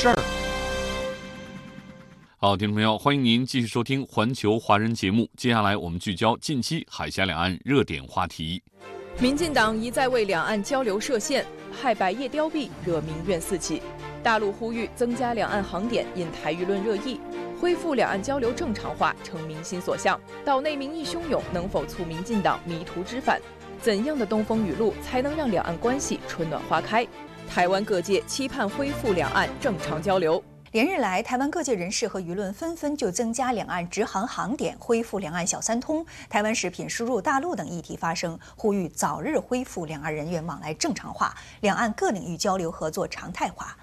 事儿。好，听众朋友，欢迎您继续收听《环球华人》节目。接下来我们聚焦近期海峡两岸热点话题。民进党一再为两岸交流设限，害百业凋敝，惹民怨四起。大陆呼吁增加两岸航点，引台舆论热议，恢复两岸交流正常化成民心所向。岛内民意汹涌，能否促民进党迷途知返？怎样的东风雨露才能让两岸关系春暖花开？台湾各界期盼恢复两岸正常交流。连日来，台湾各界人士和舆论纷纷就增加两岸直航航点、恢复两岸小三通、台湾食品输入大陆等议题发声，呼吁早日恢复两岸人员往来正常化，两岸各领域交流合作常态化。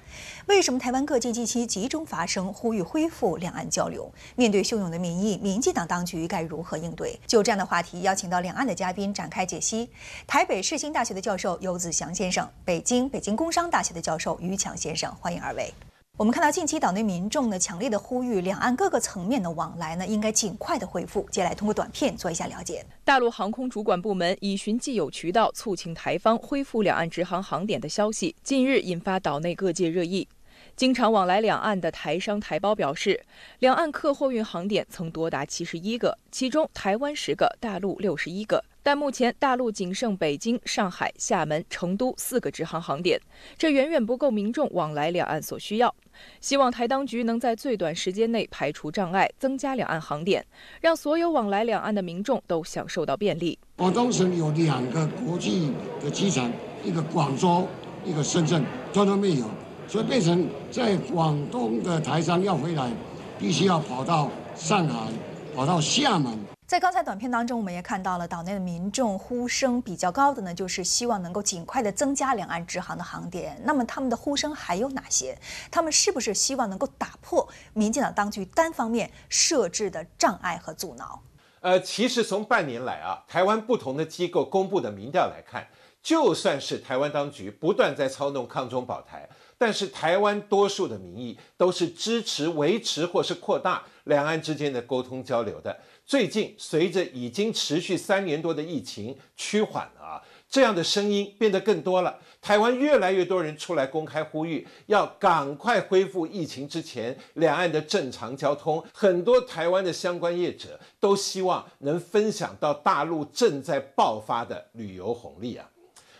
为什么台湾各界近期集中发声，呼吁恢复两岸交流？面对汹涌的民意，民进党当局该如何应对？就这样的话题，邀请到两岸的嘉宾展开解析。台北世新大学的教授游子祥先生，北京北京工商大学的教授于强先生，欢迎二位。我们看到近期岛内民众呢强烈的呼吁，两岸各个层面的往来呢应该尽快的恢复。接下来通过短片做一下了解。大陆航空主管部门已寻既有渠道促请台方恢复两岸直航航点的消息，近日引发岛内各界热议。经常往来两岸的台商台胞表示，两岸客货运航点曾多达七十一个，其中台湾十个，大陆六十一个。但目前大陆仅剩北京、上海、厦门、成都四个直航航点，这远远不够民众往来两岸所需要。希望台当局能在最短时间内排除障碍，增加两岸航点，让所有往来两岸的民众都享受到便利。广东省有两个国际的机场，一个广州，一个深圳，通通没有，所以变成在广东的台商要回来，必须要跑到上海，跑到厦门。在刚才短片当中，我们也看到了岛内的民众呼声比较高的呢，就是希望能够尽快的增加两岸直航的航点。那么他们的呼声还有哪些？他们是不是希望能够打破民进党当局单方面设置的障碍和阻挠？呃，其实从半年来啊，台湾不同的机构公布的民调来看，就算是台湾当局不断在操弄抗中保台，但是台湾多数的民意都是支持维持或是扩大两岸之间的沟通交流的。最近，随着已经持续三年多的疫情趋缓了啊，这样的声音变得更多了。台湾越来越多人出来公开呼吁，要赶快恢复疫情之前两岸的正常交通。很多台湾的相关业者都希望能分享到大陆正在爆发的旅游红利啊。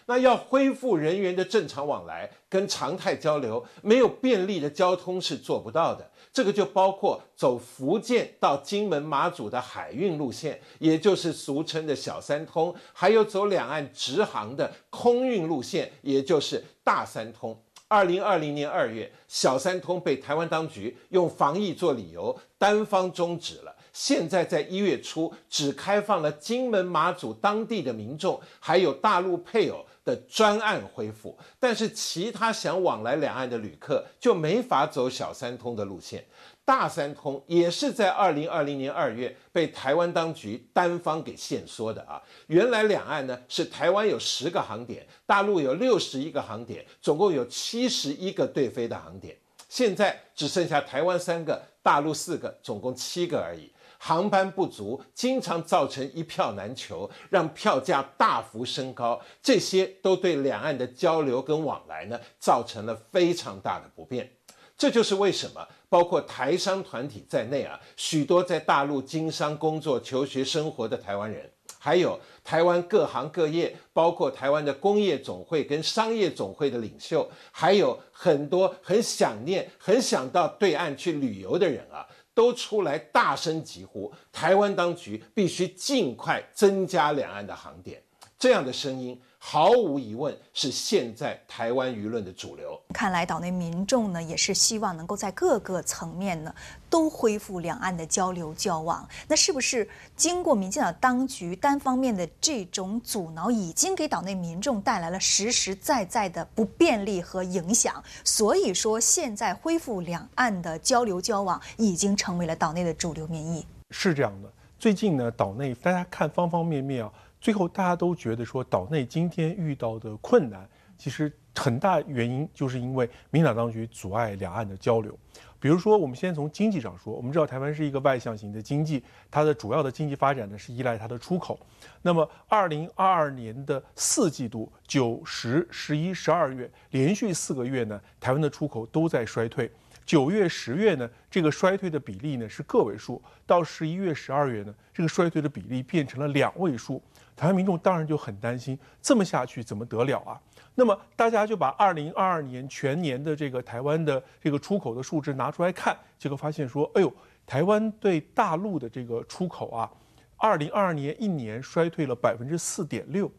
那要恢复人员的正常往来跟常态交流，没有便利的交通是做不到的。这个就包括走福建到金门马祖的海运路线，也就是俗称的小三通，还有走两岸直航的空运路线，也就是大三通。二零二零年二月，小三通被台湾当局用防疫做理由单方终止了。现在在一月初，只开放了金门马祖当地的民众，还有大陆配偶。的专案恢复，但是其他想往来两岸的旅客就没法走小三通的路线。大三通也是在二零二零年二月被台湾当局单方给限缩的啊。原来两岸呢是台湾有十个航点，大陆有六十一个航点，总共有七十一个对飞的航点，现在只剩下台湾三个，大陆四个，总共七个而已。航班不足，经常造成一票难求，让票价大幅升高，这些都对两岸的交流跟往来呢，造成了非常大的不便。这就是为什么，包括台商团体在内啊，许多在大陆经商、工作、求学、生活的台湾人，还有台湾各行各业，包括台湾的工业总会跟商业总会的领袖，还有很多很想念、很想到对岸去旅游的人啊。都出来大声疾呼，台湾当局必须尽快增加两岸的航点。这样的声音。毫无疑问是现在台湾舆论的主流。看来岛内民众呢也是希望能够在各个层面呢都恢复两岸的交流交往。那是不是经过民进党当局单方面的这种阻挠，已经给岛内民众带来了实实在在的不便利和影响？所以说现在恢复两岸的交流交往已经成为了岛内的主流民意。是这样的，最近呢岛内大家看方方面面啊。最后，大家都觉得说，岛内今天遇到的困难，其实很大原因就是因为民党当局阻碍两岸的交流。比如说，我们先从经济上说，我们知道台湾是一个外向型的经济，它的主要的经济发展呢是依赖它的出口。那么，二零二二年的四季度，九、十、十一、十二月连续四个月呢，台湾的出口都在衰退。九月、十月呢，这个衰退的比例呢是个位数；到十一月、十二月呢，这个衰退的比例变成了两位数。台湾民众当然就很担心，这么下去怎么得了啊？那么大家就把二零二二年全年的这个台湾的这个出口的数值拿出来看，结果发现说，哎呦，台湾对大陆的这个出口啊，二零二二年一年衰退了百分之四点六。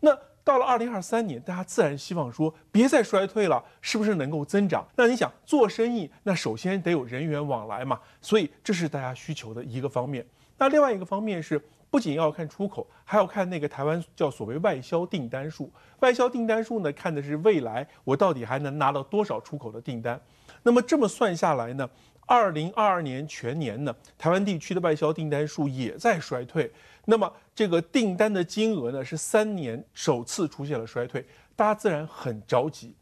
那到了二零二三年，大家自然希望说，别再衰退了，是不是能够增长？那你想做生意，那首先得有人员往来嘛，所以这是大家需求的一个方面。那另外一个方面是。不仅要看出口，还要看那个台湾叫所谓外销订单数。外销订单数呢，看的是未来我到底还能拿到多少出口的订单。那么这么算下来呢，二零二二年全年呢，台湾地区的外销订单数也在衰退。那么这个订单的金额呢，是三年首次出现了衰退，大家自然很着急。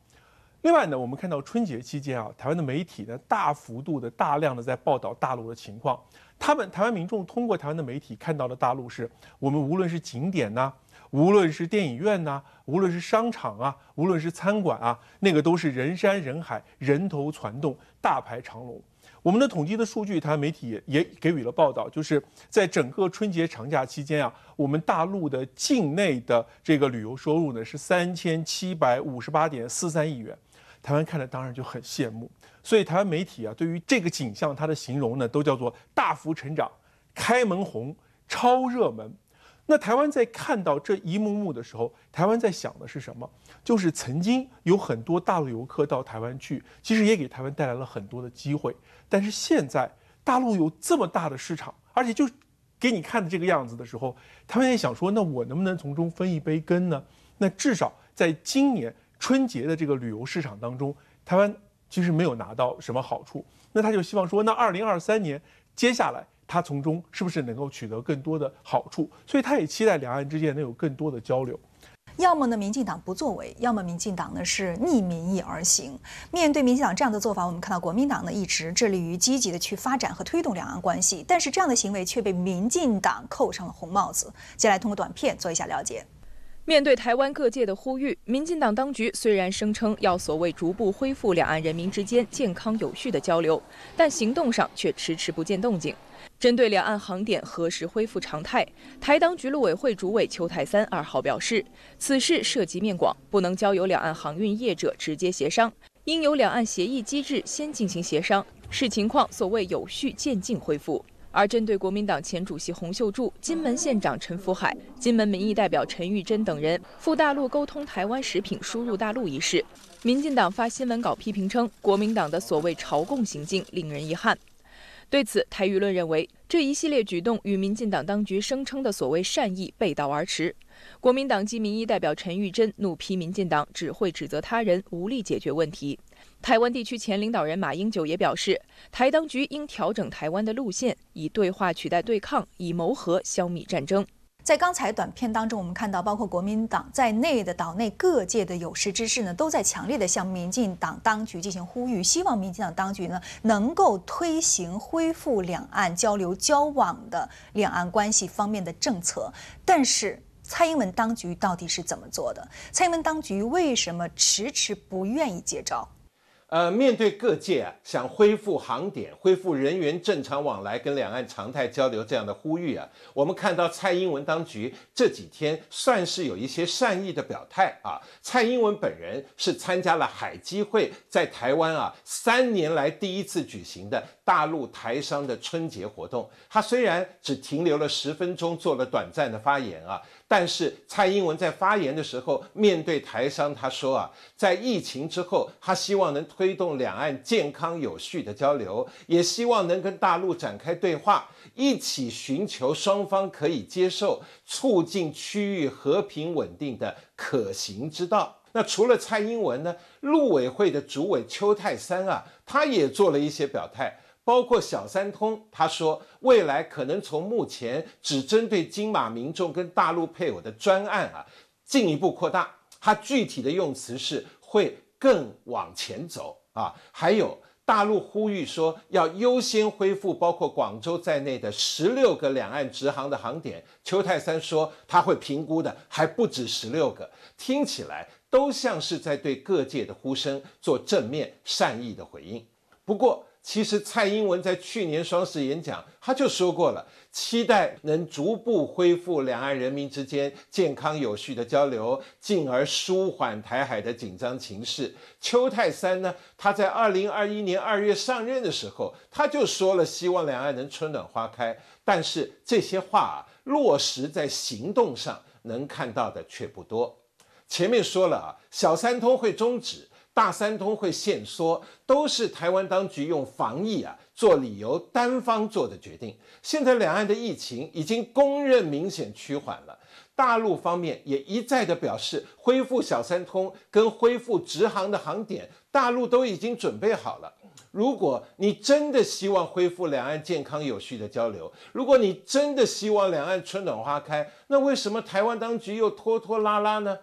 另外呢，我们看到春节期间啊，台湾的媒体呢，大幅度的、大量的在报道大陆的情况。他们台湾民众通过台湾的媒体看到的大陆是，我们无论是景点呐，无论是电影院呐，无论是商场啊，无论是餐馆啊，那个都是人山人海，人头攒动，大排长龙。我们的统计的数据，台湾媒体也也给予了报道，就是在整个春节长假期间啊，我们大陆的境内的这个旅游收入呢是三千七百五十八点四三亿元。台湾看了当然就很羡慕，所以台湾媒体啊，对于这个景象，它的形容呢，都叫做大幅成长、开门红、超热门。那台湾在看到这一幕幕的时候，台湾在想的是什么？就是曾经有很多大陆游客到台湾去，其实也给台湾带来了很多的机会。但是现在大陆有这么大的市场，而且就给你看的这个样子的时候，台湾也想说，那我能不能从中分一杯羹呢？那至少在今年。春节的这个旅游市场当中，台湾其实没有拿到什么好处，那他就希望说，那二零二三年接下来他从中是不是能够取得更多的好处？所以他也期待两岸之间能有更多的交流。要么呢，民进党不作为；要么民进党呢是逆民意而行。面对民进党这样的做法，我们看到国民党呢一直致力于积极的去发展和推动两岸关系，但是这样的行为却被民进党扣上了红帽子。接下来通过短片做一下了解。面对台湾各界的呼吁，民进党当局虽然声称要所谓逐步恢复两岸人民之间健康有序的交流，但行动上却迟迟不见动静。针对两岸航点何时恢复常态，台当局陆委会主委邱泰三二号表示，此事涉及面广，不能交由两岸航运业者直接协商，应由两岸协议机制先进行协商，视情况所谓有序渐进恢复。而针对国民党前主席洪秀柱、金门县长陈福海、金门民意代表陈玉珍等人赴大陆沟通台湾食品输入大陆一事，民进党发新闻稿批评称，国民党的所谓朝贡行径令人遗憾。对此，台舆论认为这一系列举动与民进党当局声称的所谓善意背道而驰。国民党及民意代表陈玉珍怒批民进党只会指责他人，无力解决问题。台湾地区前领导人马英九也表示，台当局应调整台湾的路线，以对话取代对抗，以谋和消弭战争。在刚才短片当中，我们看到，包括国民党在内的岛内各界的有识之士呢，都在强烈的向民进党当局进行呼吁，希望民进党当局呢能够推行恢复两岸交流交往的两岸关系方面的政策。但是，蔡英文当局到底是怎么做的？蔡英文当局为什么迟迟不愿意接招？呃，面对各界啊想恢复航点、恢复人员正常往来、跟两岸常态交流这样的呼吁啊，我们看到蔡英文当局这几天算是有一些善意的表态啊。蔡英文本人是参加了海基会在台湾啊三年来第一次举行的大陆台商的春节活动。他虽然只停留了十分钟，做了短暂的发言啊，但是蔡英文在发言的时候，面对台商，他说啊，在疫情之后，他希望能推动两岸健康有序的交流，也希望能跟大陆展开对话，一起寻求双方可以接受、促进区域和平稳定的可行之道。那除了蔡英文呢，陆委会的主委邱泰三啊，他也做了一些表态。包括小三通，他说未来可能从目前只针对金马民众跟大陆配偶的专案啊，进一步扩大。他具体的用词是会更往前走啊。还有大陆呼吁说要优先恢复包括广州在内的十六个两岸直航的航点。邱泰三说他会评估的还不止十六个，听起来都像是在对各界的呼声做正面善意的回应。不过。其实蔡英文在去年双十演讲，他就说过了，期待能逐步恢复两岸人民之间健康有序的交流，进而舒缓台海的紧张情势。邱泰三呢，他在二零二一年二月上任的时候，他就说了，希望两岸能春暖花开。但是这些话啊，落实在行动上，能看到的却不多。前面说了啊，小三通会终止。大三通会限缩，都是台湾当局用防疫啊做理由单方做的决定。现在两岸的疫情已经公认明显趋缓了，大陆方面也一再的表示恢复小三通跟恢复直航的航点，大陆都已经准备好了。如果你真的希望恢复两岸健康有序的交流，如果你真的希望两岸春暖花开，那为什么台湾当局又拖拖拉拉呢？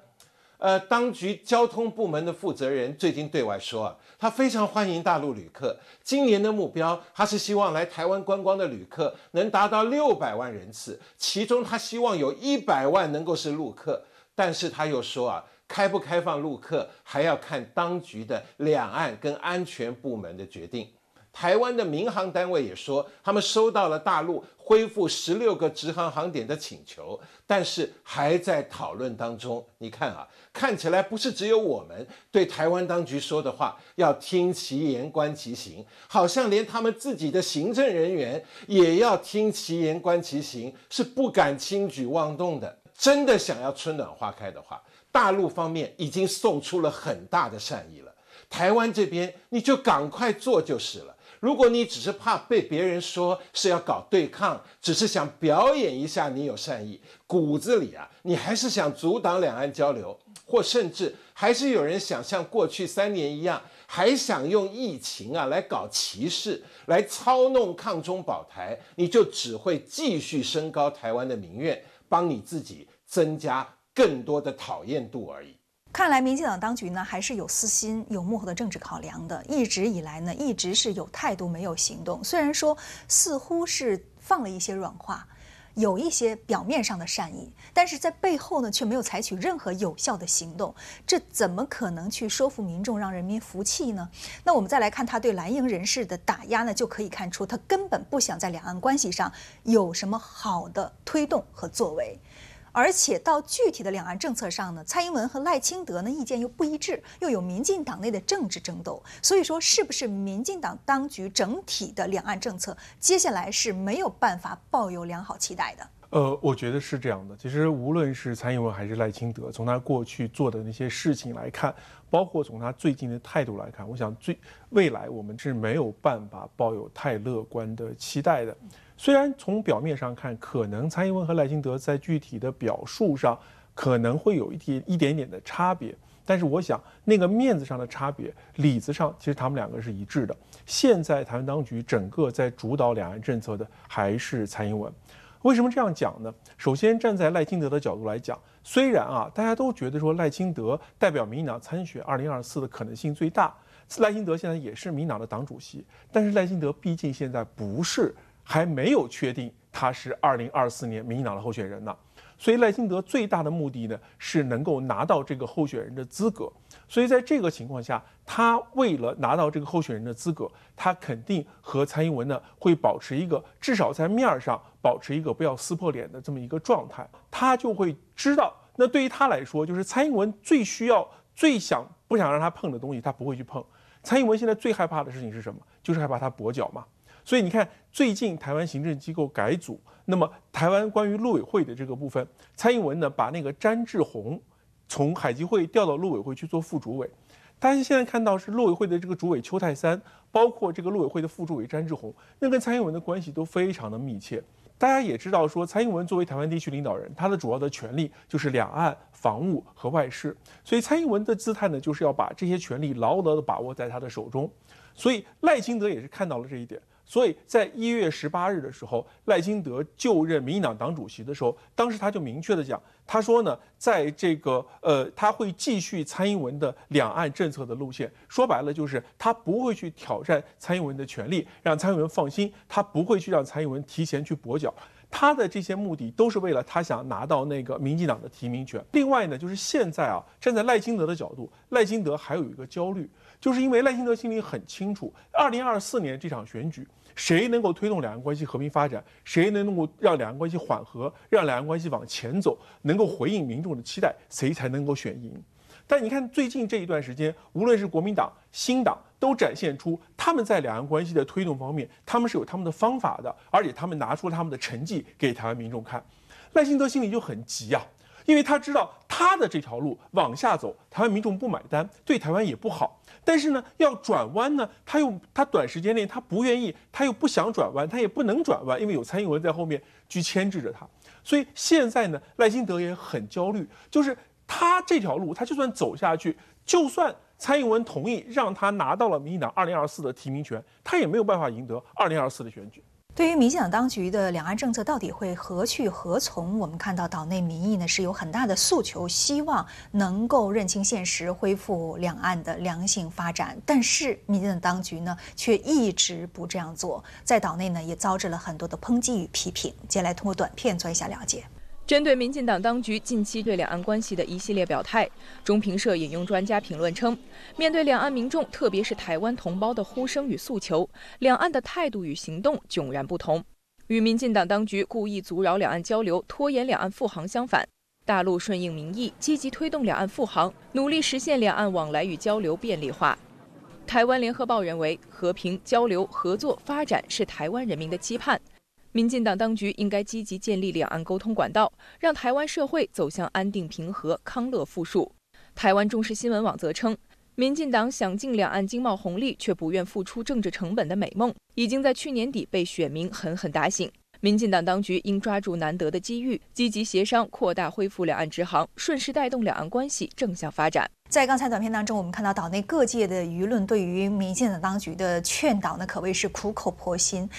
呃，当局交通部门的负责人最近对外说啊，他非常欢迎大陆旅客。今年的目标，他是希望来台湾观光的旅客能达到六百万人次，其中他希望有一百万能够是陆客。但是他又说啊，开不开放陆客还要看当局的两岸跟安全部门的决定。台湾的民航单位也说，他们收到了大陆恢复十六个直航航点的请求，但是还在讨论当中。你看啊，看起来不是只有我们对台湾当局说的话要听其言观其行，好像连他们自己的行政人员也要听其言观其行，是不敢轻举妄动的。真的想要春暖花开的话，大陆方面已经送出了很大的善意了，台湾这边你就赶快做就是了。如果你只是怕被别人说是要搞对抗，只是想表演一下你有善意，骨子里啊，你还是想阻挡两岸交流，或甚至还是有人想像过去三年一样，还想用疫情啊来搞歧视，来操弄抗中保台，你就只会继续升高台湾的民怨，帮你自己增加更多的讨厌度而已。看来，民进党当局呢还是有私心、有幕后的政治考量的。一直以来呢，一直是有态度没有行动。虽然说似乎是放了一些软话，有一些表面上的善意，但是在背后呢却没有采取任何有效的行动。这怎么可能去说服民众、让人民服气呢？那我们再来看他对蓝营人士的打压呢，就可以看出他根本不想在两岸关系上有什么好的推动和作为。而且到具体的两岸政策上呢，蔡英文和赖清德呢意见又不一致，又有民进党内的政治争斗，所以说是不是民进党当局整体的两岸政策，接下来是没有办法抱有良好期待的？呃，我觉得是这样的。其实无论是蔡英文还是赖清德，从他过去做的那些事情来看，包括从他最近的态度来看，我想最未来我们是没有办法抱有太乐观的期待的。虽然从表面上看，可能蔡英文和赖清德在具体的表述上可能会有一点一点点的差别，但是我想那个面子上的差别，里子上其实他们两个是一致的。现在台湾当局整个在主导两岸政策的还是蔡英文。为什么这样讲呢？首先站在赖清德的角度来讲，虽然啊大家都觉得说赖清德代表民进党参选二零二四的可能性最大，赖清德现在也是民进党的党主席，但是赖清德毕竟现在不是。还没有确定他是二零二四年民进党的候选人呢，所以赖清德最大的目的呢是能够拿到这个候选人的资格。所以在这个情况下，他为了拿到这个候选人的资格，他肯定和蔡英文呢会保持一个至少在面儿上保持一个不要撕破脸的这么一个状态。他就会知道，那对于他来说，就是蔡英文最需要、最想不想让他碰的东西，他不会去碰。蔡英文现在最害怕的事情是什么？就是害怕他跛脚嘛。所以你看，最近台湾行政机构改组，那么台湾关于陆委会的这个部分，蔡英文呢把那个詹志宏从海基会调到陆委会去做副主委。大家现在看到是陆委会的这个主委邱泰三，包括这个陆委会的副主委詹志宏，那跟蔡英文的关系都非常的密切。大家也知道说，蔡英文作为台湾地区领导人，他的主要的权力就是两岸、防务和外事，所以蔡英文的姿态呢，就是要把这些权力牢牢的把握在他的手中。所以赖清德也是看到了这一点。所以在一月十八日的时候，赖清德就任民进党党主席的时候，当时他就明确的讲，他说呢，在这个呃，他会继续蔡英文的两岸政策的路线。说白了就是他不会去挑战蔡英文的权利，让蔡英文放心，他不会去让蔡英文提前去跛脚。他的这些目的都是为了他想拿到那个民进党的提名权。另外呢，就是现在啊，站在赖清德的角度，赖清德还有一个焦虑。就是因为赖清德心里很清楚，二零二四年这场选举，谁能够推动两岸关系和平发展，谁能够让两岸关系缓和，让两岸关系往前走，能够回应民众的期待，谁才能够选赢。但你看最近这一段时间，无论是国民党、新党，都展现出他们在两岸关系的推动方面，他们是有他们的方法的，而且他们拿出了他们的成绩给台湾民众看。赖清德心里就很急啊，因为他知道他的这条路往下走，台湾民众不买单，对台湾也不好。但是呢，要转弯呢，他又他短时间内他不愿意，他又不想转弯，他也不能转弯，因为有蔡英文在后面去牵制着他。所以现在呢，赖清德也很焦虑，就是他这条路，他就算走下去，就算蔡英文同意让他拿到了民进党二零二四的提名权，他也没有办法赢得二零二四的选举。对于民进党当局的两岸政策到底会何去何从？我们看到岛内民意呢是有很大的诉求，希望能够认清现实，恢复两岸的良性发展。但是民进党当局呢却一直不这样做，在岛内呢也遭致了很多的抨击与批评。接下来通过短片做一下了解。针对民进党当局近期对两岸关系的一系列表态，中评社引用专家评论称，面对两岸民众，特别是台湾同胞的呼声与诉求，两岸的态度与行动迥然不同。与民进党当局故意阻扰两岸交流、拖延两岸复航相反，大陆顺应民意，积极推动两岸复航，努力实现两岸往来与交流便利化。台湾联合报认为，和平、交流、合作、发展是台湾人民的期盼。民进党当局应该积极建立两岸沟通管道，让台湾社会走向安定平和、康乐富庶。台湾中时新闻网则称，民进党想尽两岸经贸红利却不愿付出政治成本的美梦，已经在去年底被选民狠狠打醒。民进党当局应抓住难得的机遇，积极协商扩大恢复两岸直航，顺势带动两岸关系正向发展。在刚才短片当中，我们看到岛内各界的舆论对于民进党当局的劝导呢，可谓是苦口婆心，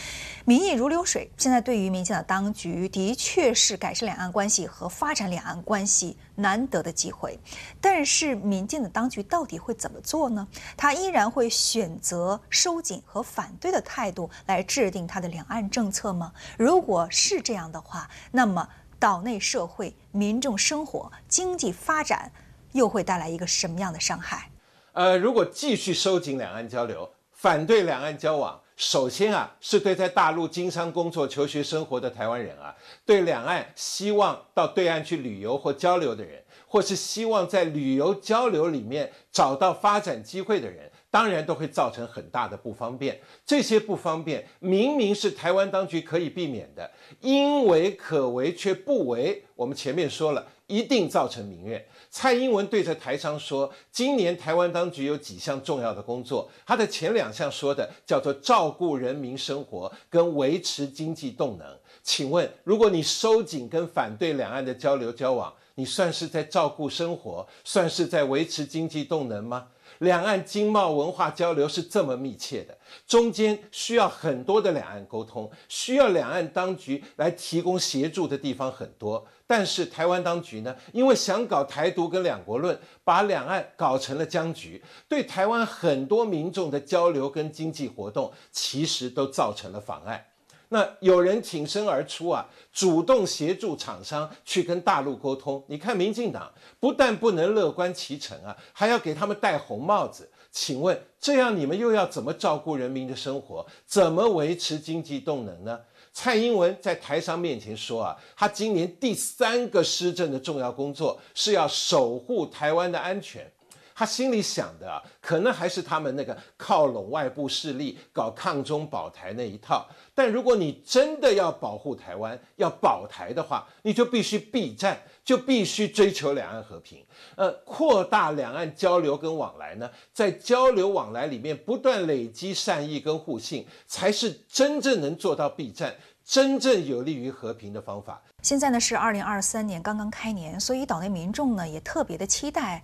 民意如流水。现在对于民进党当局，的确是改善两岸关系和发展两岸关系难得的机会。但是，民进党当局到底会怎么做呢？他依然会选择收紧和反对的态度来制定他的两岸政策吗？如果是这样的话，那么岛内社会、民众生活、经济发展。又会带来一个什么样的伤害？呃，如果继续收紧两岸交流，反对两岸交往，首先啊，是对在大陆经商、工作、求学、生活的台湾人啊，对两岸希望到对岸去旅游或交流的人，或是希望在旅游交流里面找到发展机会的人，当然都会造成很大的不方便。这些不方便明明是台湾当局可以避免的，因为可为却不为。我们前面说了。一定造成民怨。蔡英文对着台商说：“今年台湾当局有几项重要的工作，他的前两项说的叫做照顾人民生活跟维持经济动能。请问，如果你收紧跟反对两岸的交流交往，你算是在照顾生活，算是在维持经济动能吗？两岸经贸文化交流是这么密切的，中间需要很多的两岸沟通，需要两岸当局来提供协助的地方很多。”但是台湾当局呢，因为想搞台独跟两国论，把两岸搞成了僵局，对台湾很多民众的交流跟经济活动，其实都造成了妨碍。那有人挺身而出啊，主动协助厂商去跟大陆沟通。你看民进党不但不能乐观其成啊，还要给他们戴红帽子。请问这样你们又要怎么照顾人民的生活，怎么维持经济动能呢？蔡英文在台商面前说啊，他今年第三个施政的重要工作是要守护台湾的安全。他心里想的，可能还是他们那个靠拢外部势力、搞抗中保台那一套。但如果你真的要保护台湾、要保台的话，你就必须避战，就必须追求两岸和平。呃，扩大两岸交流跟往来呢，在交流往来里面不断累积善意跟互信，才是真正能做到避战、真正有利于和平的方法。现在呢是二零二三年刚刚开年，所以岛内民众呢也特别的期待。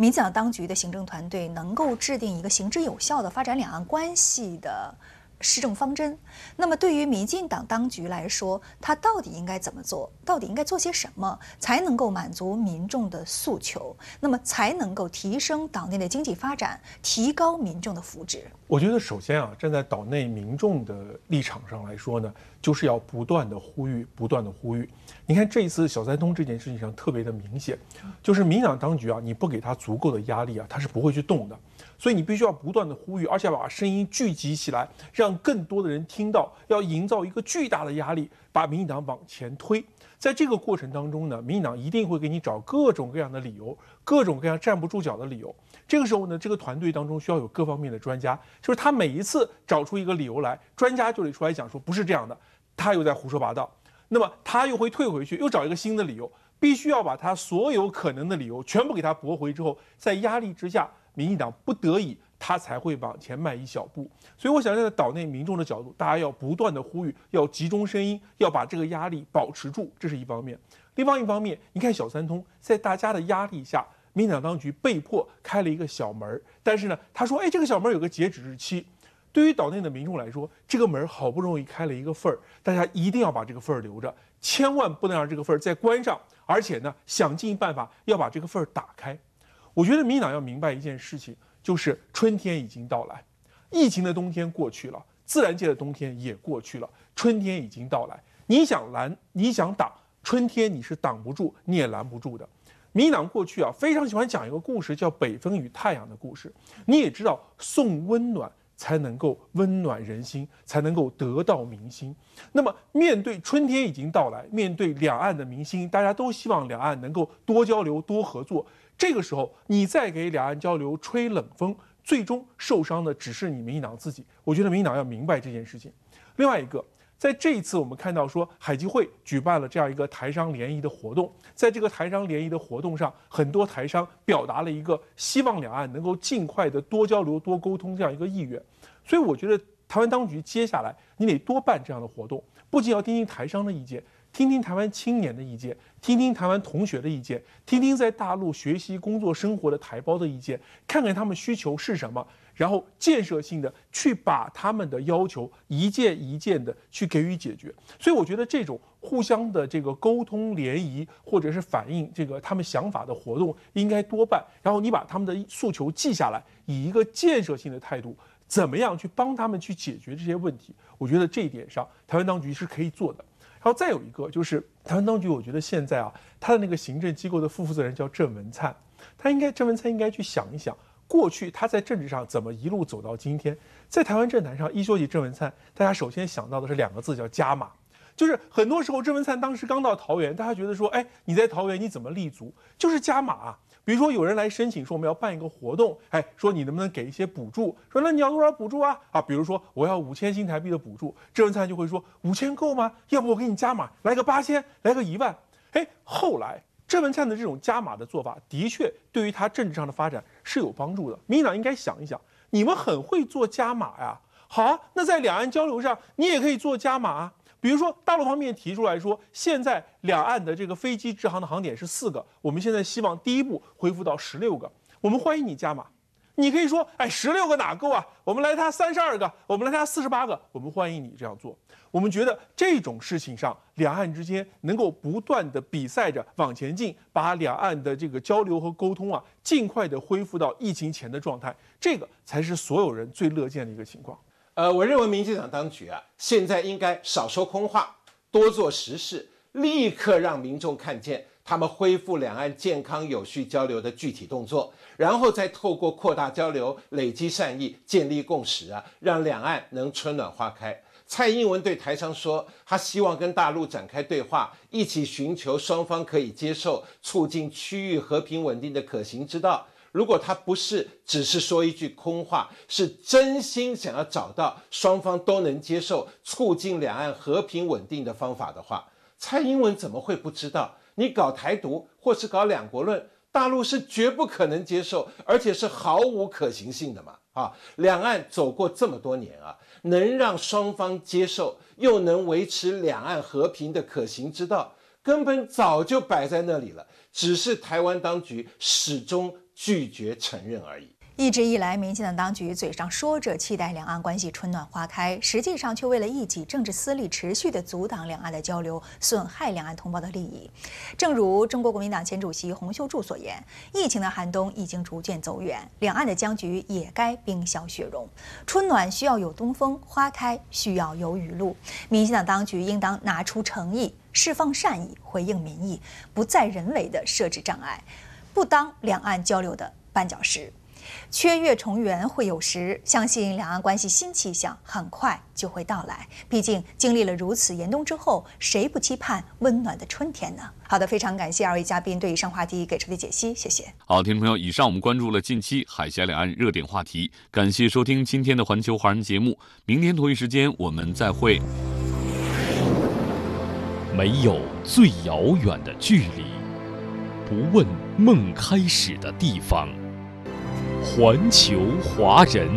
民进党当局的行政团队能够制定一个行之有效的发展两岸关系的施政方针。那么，对于民进党当局来说，他到底应该怎么做？到底应该做些什么，才能够满足民众的诉求？那么，才能够提升岛内的经济发展，提高民众的福祉？我觉得，首先啊，站在岛内民众的立场上来说呢，就是要不断的呼吁，不断的呼吁。你看这一次小三通这件事情上特别的明显，就是民进党当局啊，你不给他足够的压力啊，他是不会去动的。所以你必须要不断的呼吁，而且要把声音聚集起来，让更多的人听到，要营造一个巨大的压力，把民进党往前推。在这个过程当中呢，民进党一定会给你找各种各样的理由，各种各样站不住脚的理由。这个时候呢，这个团队当中需要有各方面的专家，就是他每一次找出一个理由来，专家就得出来讲说不是这样的，他又在胡说八道。那么他又会退回去，又找一个新的理由，必须要把他所有可能的理由全部给他驳回之后，在压力之下，民进党不得已，他才会往前迈一小步。所以我想站在岛内民众的角度，大家要不断的呼吁，要集中声音，要把这个压力保持住，这是一方面。另外一方面，你看小三通在大家的压力下，民进党当局被迫开了一个小门儿但是呢，他说，哎，这个小门儿有个截止日期。对于岛内的民众来说，这个门好不容易开了一个缝儿，大家一定要把这个缝儿留着，千万不能让这个缝儿再关上，而且呢，想尽办法要把这个缝儿打开。我觉得民党要明白一件事情，就是春天已经到来，疫情的冬天过去了，自然界的冬天也过去了，春天已经到来。你想拦，你想挡，春天你是挡不住，你也拦不住的。民党过去啊，非常喜欢讲一个故事，叫《北风与太阳》的故事。你也知道，送温暖。才能够温暖人心，才能够得到民心。那么，面对春天已经到来，面对两岸的民心，大家都希望两岸能够多交流、多合作。这个时候，你再给两岸交流吹冷风，最终受伤的只是你民进党自己。我觉得民进党要明白这件事情。另外一个。在这一次，我们看到说海基会举办了这样一个台商联谊的活动，在这个台商联谊的活动上，很多台商表达了一个希望两岸能够尽快的多交流、多沟通这样一个意愿。所以，我觉得台湾当局接下来你得多办这样的活动，不仅要听听台商的意见，听听台湾青年的意见，听听台湾同学的意见，听听在大陆学习、工作、生活的台胞的意见，看看他们需求是什么。然后建设性的去把他们的要求一件一件的去给予解决，所以我觉得这种互相的这个沟通联谊，或者是反映这个他们想法的活动应该多办。然后你把他们的诉求记下来，以一个建设性的态度，怎么样去帮他们去解决这些问题？我觉得这一点上，台湾当局是可以做的。然后再有一个就是台湾当局，我觉得现在啊，他的那个行政机构的副负责人叫郑文灿，他应该郑文灿应该去想一想。过去他在政治上怎么一路走到今天？在台湾政坛上，一说起郑文灿，大家首先想到的是两个字，叫加码。就是很多时候，郑文灿当时刚到桃园，大家觉得说，哎，你在桃园你怎么立足？就是加码。比如说有人来申请说我们要办一个活动，哎，说你能不能给一些补助？说那你要多少补助啊？啊，比如说我要五千新台币的补助，郑文灿就会说五千够吗？要不我给你加码，来个八千，来个一万。哎，后来。郑文灿的这种加码的做法，的确对于他政治上的发展是有帮助的。民进党应该想一想，你们很会做加码呀。好啊，那在两岸交流上，你也可以做加码啊。比如说，大陆方面提出来说，现在两岸的这个飞机直航的航点是四个，我们现在希望第一步恢复到十六个，我们欢迎你加码。你可以说，哎，十六个哪够啊？我们来他三十二个，我们来他四十八个，我们欢迎你这样做。我们觉得这种事情上，两岸之间能够不断的比赛着往前进，把两岸的这个交流和沟通啊，尽快的恢复到疫情前的状态，这个才是所有人最乐见的一个情况。呃，我认为民进党当局啊，现在应该少说空话，多做实事，立刻让民众看见。他们恢复两岸健康有序交流的具体动作，然后再透过扩大交流、累积善意、建立共识啊，让两岸能春暖花开。蔡英文对台商说，他希望跟大陆展开对话，一起寻求双方可以接受、促进区域和平稳定的可行之道。如果他不是只是说一句空话，是真心想要找到双方都能接受、促进两岸和平稳定的方法的话，蔡英文怎么会不知道？你搞台独或是搞两国论，大陆是绝不可能接受，而且是毫无可行性的嘛！啊，两岸走过这么多年啊，能让双方接受又能维持两岸和平的可行之道，根本早就摆在那里了，只是台湾当局始终。拒绝承认而已。一直以来，民进党当局嘴上说着期待两岸关系春暖花开，实际上却为了一己政治私利，持续的阻挡两岸的交流，损害两岸同胞的利益。正如中国国民党前主席洪秀柱所言：“疫情的寒冬已经逐渐走远，两岸的僵局也该冰消雪融。春暖需要有东风，花开需要有雨露。民进党当局应当拿出诚意，释放善意，回应民意，不再人为的设置障碍。”不当两岸交流的绊脚石，缺月重圆会有时，相信两岸关系新气象很快就会到来。毕竟经历了如此严冬之后，谁不期盼温暖的春天呢？好的，非常感谢二位嘉宾对以上话题给出的解析，谢谢。好，听众朋友，以上我们关注了近期海峡两岸热点话题，感谢收听今天的环球华人节目，明天同一时间我们再会。没有最遥远的距离。不问梦开始的地方，环球华人。